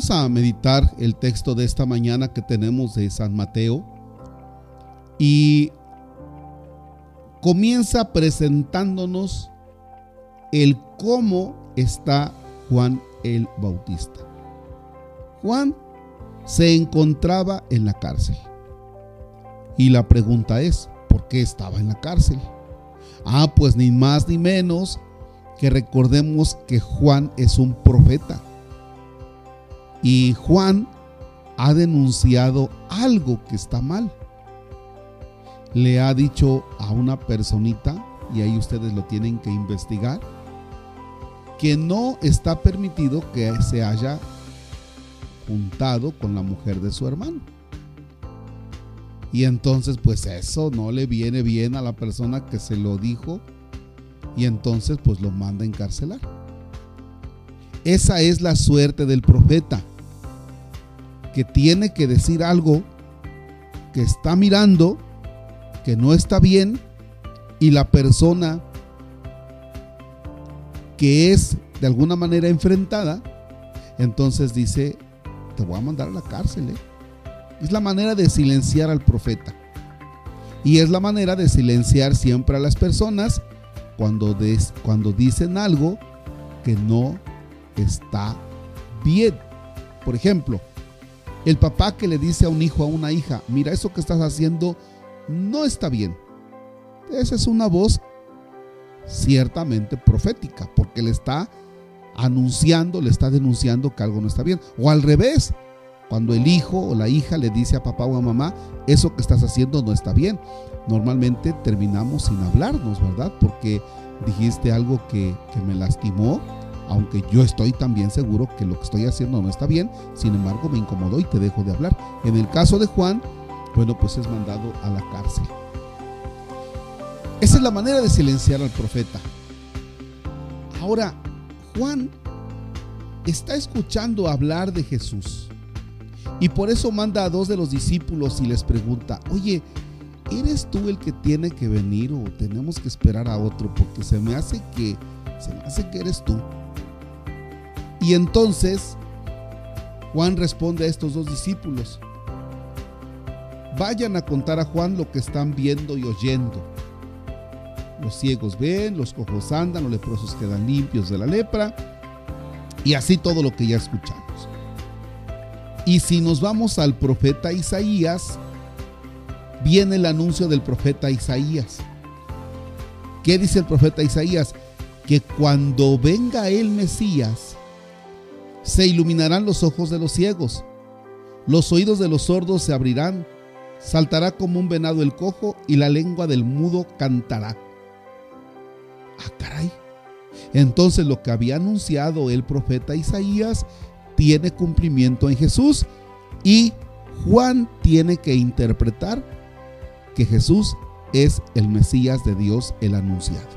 Vamos a meditar el texto de esta mañana que tenemos de San Mateo y comienza presentándonos el cómo está Juan el Bautista. Juan se encontraba en la cárcel. Y la pregunta es, ¿por qué estaba en la cárcel? Ah, pues ni más ni menos que recordemos que Juan es un profeta. Y Juan ha denunciado algo que está mal. Le ha dicho a una personita, y ahí ustedes lo tienen que investigar, que no está permitido que se haya juntado con la mujer de su hermano. Y entonces pues eso no le viene bien a la persona que se lo dijo y entonces pues lo manda a encarcelar. Esa es la suerte del profeta, que tiene que decir algo que está mirando, que no está bien, y la persona que es de alguna manera enfrentada, entonces dice, te voy a mandar a la cárcel. ¿eh? Es la manera de silenciar al profeta. Y es la manera de silenciar siempre a las personas cuando, cuando dicen algo que no está bien. Por ejemplo, el papá que le dice a un hijo, a una hija, mira, eso que estás haciendo no está bien. Esa es una voz ciertamente profética, porque le está anunciando, le está denunciando que algo no está bien. O al revés, cuando el hijo o la hija le dice a papá o a mamá, eso que estás haciendo no está bien. Normalmente terminamos sin hablarnos, ¿verdad? Porque dijiste algo que, que me lastimó, aunque yo estoy también seguro que lo que estoy haciendo no está bien, sin embargo me incomodó y te dejo de hablar. En el caso de Juan, bueno, pues es mandado a la cárcel. Esa es la manera de silenciar al profeta. Ahora, Juan está escuchando hablar de Jesús. Y por eso manda a dos de los discípulos y les pregunta, oye, ¿eres tú el que tiene que venir o tenemos que esperar a otro? Porque se me hace que, se me hace que eres tú. Y entonces Juan responde a estos dos discípulos, vayan a contar a Juan lo que están viendo y oyendo. Los ciegos ven, los cojos andan, los leprosos quedan limpios de la lepra y así todo lo que ya escuchamos. Y si nos vamos al profeta Isaías, viene el anuncio del profeta Isaías. ¿Qué dice el profeta Isaías? Que cuando venga el Mesías, se iluminarán los ojos de los ciegos, los oídos de los sordos se abrirán, saltará como un venado el cojo y la lengua del mudo cantará. Ah, caray. Entonces lo que había anunciado el profeta Isaías tiene cumplimiento en Jesús y Juan tiene que interpretar que Jesús es el Mesías de Dios, el anunciado.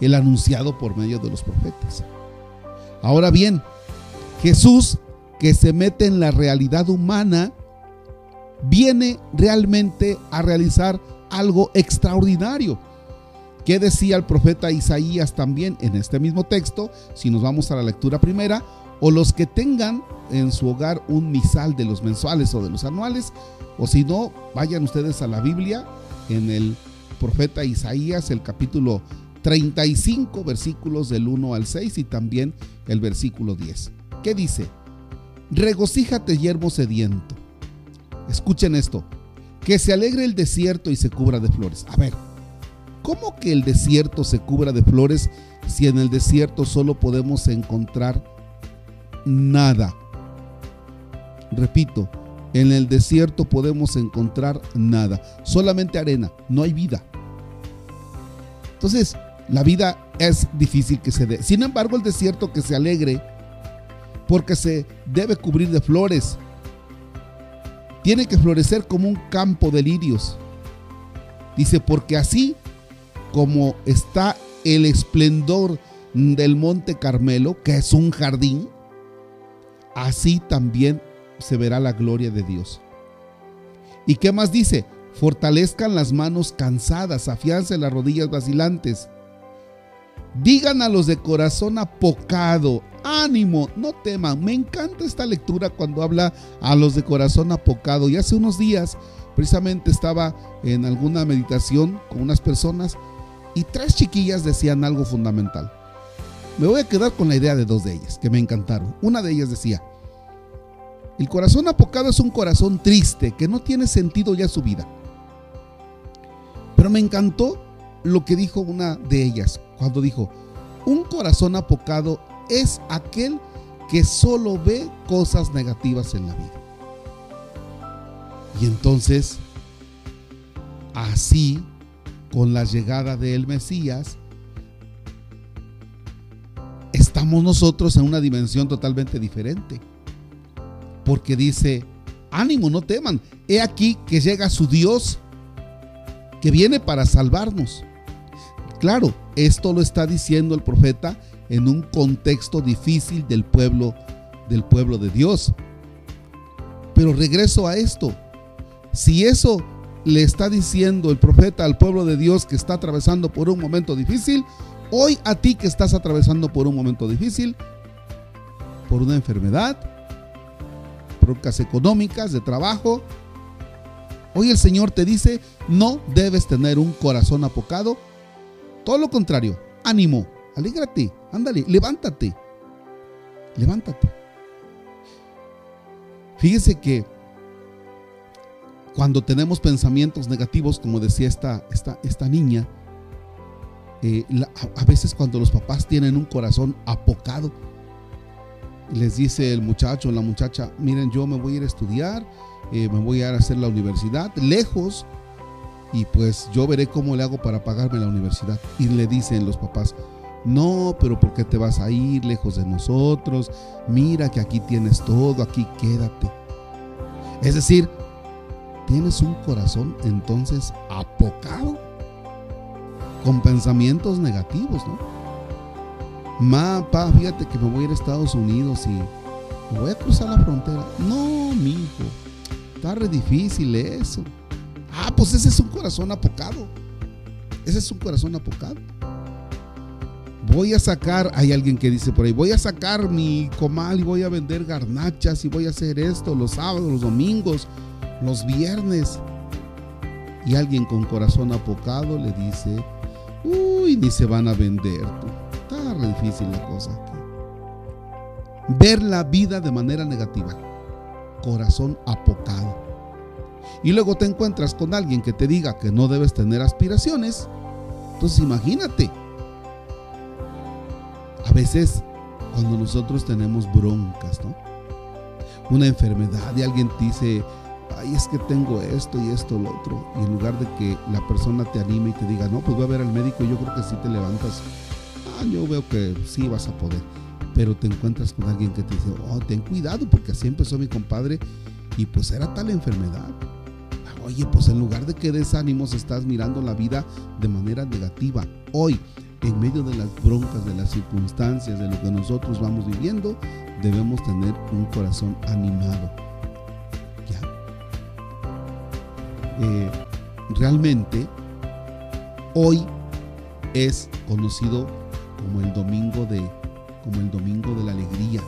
El anunciado por medio de los profetas. Ahora bien, Jesús que se mete en la realidad humana, viene realmente a realizar algo extraordinario. ¿Qué decía el profeta Isaías también en este mismo texto? Si nos vamos a la lectura primera, o los que tengan en su hogar un misal de los mensuales o de los anuales, o si no, vayan ustedes a la Biblia en el profeta Isaías, el capítulo 35, versículos del 1 al 6 y también el versículo 10. ¿Qué dice? Regocíjate, yermo sediento. Escuchen esto. Que se alegre el desierto y se cubra de flores. A ver, ¿Cómo que el desierto se cubra de flores si en el desierto solo podemos encontrar nada? Repito, en el desierto podemos encontrar nada, solamente arena, no hay vida. Entonces, la vida es difícil que se dé. Sin embargo, el desierto que se alegre, porque se debe cubrir de flores, tiene que florecer como un campo de lirios. Dice, porque así como está el esplendor del Monte Carmelo, que es un jardín, así también se verá la gloria de Dios. ¿Y qué más dice? Fortalezcan las manos cansadas, afiancen las rodillas vacilantes. Digan a los de corazón apocado, ánimo, no teman. Me encanta esta lectura cuando habla a los de corazón apocado. Y hace unos días, precisamente estaba en alguna meditación con unas personas y tres chiquillas decían algo fundamental. Me voy a quedar con la idea de dos de ellas, que me encantaron. Una de ellas decía, el corazón apocado es un corazón triste, que no tiene sentido ya su vida. Pero me encantó lo que dijo una de ellas, cuando dijo, un corazón apocado es aquel que solo ve cosas negativas en la vida. Y entonces, así, con la llegada del Mesías, estamos nosotros en una dimensión totalmente diferente. Porque dice, ánimo, no teman. He aquí que llega su Dios, que viene para salvarnos. Claro, esto lo está diciendo el profeta en un contexto difícil del pueblo del pueblo de Dios. Pero regreso a esto. Si eso le está diciendo el profeta al pueblo de Dios que está atravesando por un momento difícil, hoy a ti que estás atravesando por un momento difícil, por una enfermedad, broncas económicas, de trabajo, hoy el Señor te dice, no debes tener un corazón apocado. Todo lo contrario, ánimo, alégrate, ándale, levántate, levántate. Fíjese que cuando tenemos pensamientos negativos, como decía esta, esta, esta niña, eh, a, veces cuando los papás tienen un corazón apocado, les dice el muchacho la muchacha, miren, yo me voy a ir a estudiar, eh, me voy a ir a hacer la universidad, lejos, y pues yo veré cómo le hago para pagarme la universidad. Y le dicen los papás, no, pero ¿por qué te vas a ir lejos de nosotros? Mira que aquí tienes todo, aquí quédate. Es decir, tienes un corazón entonces apocado con pensamientos negativos, ¿no? Ma, pa, fíjate que me voy a ir a Estados Unidos y voy a cruzar la frontera. No, mi hijo, está re difícil eso. Ah, pues ese es un corazón apocado. Ese es un corazón apocado voy a sacar, hay alguien que dice por ahí, voy a sacar mi comal y voy a vender garnachas y voy a hacer esto los sábados, los domingos, los viernes. Y alguien con corazón apocado le dice, uy, ni se van a vender. Está difícil la cosa Ver la vida de manera negativa. Corazón apocado. Y luego te encuentras con alguien que te diga que no debes tener aspiraciones. Entonces imagínate, a veces cuando nosotros tenemos broncas, ¿no? Una enfermedad y alguien te dice, ay, es que tengo esto y esto, lo otro. Y en lugar de que la persona te anime y te diga, no, pues voy a ver al médico, yo creo que si te levantas. Ah, yo veo que sí vas a poder. Pero te encuentras con alguien que te dice, oh, ten cuidado, porque así empezó mi compadre y pues era tal enfermedad. Oye, pues en lugar de que des ánimos, estás mirando la vida de manera negativa. Hoy, en medio de las broncas, de las circunstancias, de lo que nosotros vamos viviendo, debemos tener un corazón animado. ¿Ya? Eh, realmente, hoy es conocido como el domingo de como el domingo de la alegría.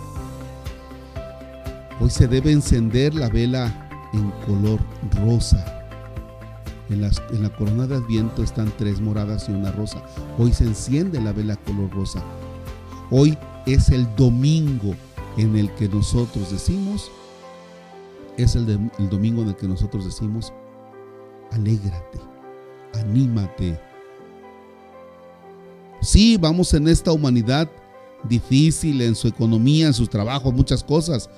Hoy se debe encender la vela en color rosa en, la corona de Adviento están tres moradas y una rosa. Hoy se enciende la vela color rosa. Hoy es el domingo en el que nosotros decimos, es el, domingo en el que nosotros decimos, alégrate, anímate. Sí, vamos en esta humanidad difícil en su economía, en sus trabajos, muchas cosas.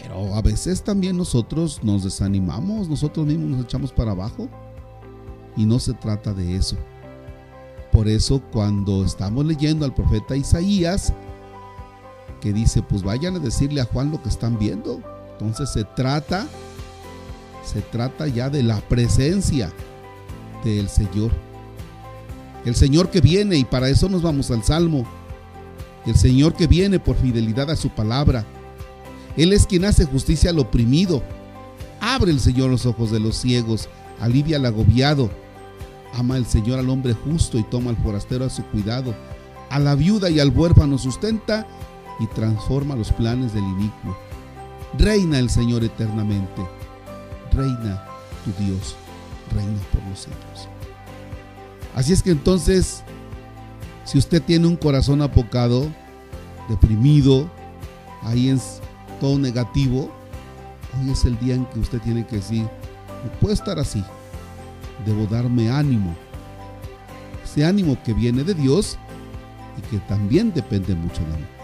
Pero a veces también nosotros nos desanimamos, nosotros mismos nos echamos para abajo. Y no se trata de eso. Por eso cuando estamos leyendo al profeta Isaías, que dice, pues vayan a decirle a Juan lo que están viendo. Entonces se trata, se trata ya de la presencia del Señor. El Señor que viene, y para eso nos vamos al Salmo. El Señor que viene por fidelidad a su palabra. Él es quien hace justicia al oprimido. Abre el Señor los ojos de los ciegos, alivia al agobiado Ama el Señor al hombre justo y toma al forastero a su cuidado. A la viuda y al huérfano sustenta y transforma los planes del inicuo. Reina el Señor eternamente. Reina tu Dios. Reina por los. Así es que entonces, si usted tiene un corazón apocado, deprimido, ahí es todo negativo, hoy es el día en que usted tiene que decir, no puedo estar así, debo darme ánimo. Ese ánimo que viene de Dios y que también depende mucho de mí.